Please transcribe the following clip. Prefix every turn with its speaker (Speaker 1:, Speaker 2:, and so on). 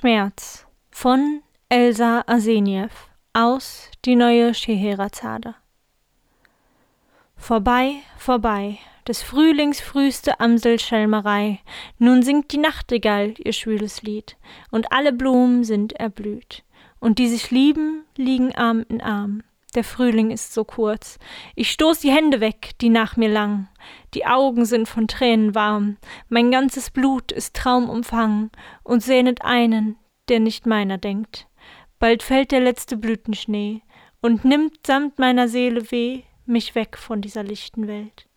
Speaker 1: Schmerz von Elsa Arseniew aus Die neue Scheherazade. Vorbei, vorbei, des Frühlings frühste Amselschelmerei, nun singt die Nachtigall ihr schwüles Lied, und alle Blumen sind erblüht, und die sich lieben, liegen Arm in Arm. Der Frühling ist so kurz, ich stoß die Hände weg, die nach mir lang, die Augen sind von Tränen warm, mein ganzes Blut ist traumumfangen und sehnet einen, der nicht meiner denkt. Bald fällt der letzte Blütenschnee und nimmt samt meiner Seele weh mich weg von dieser lichten Welt.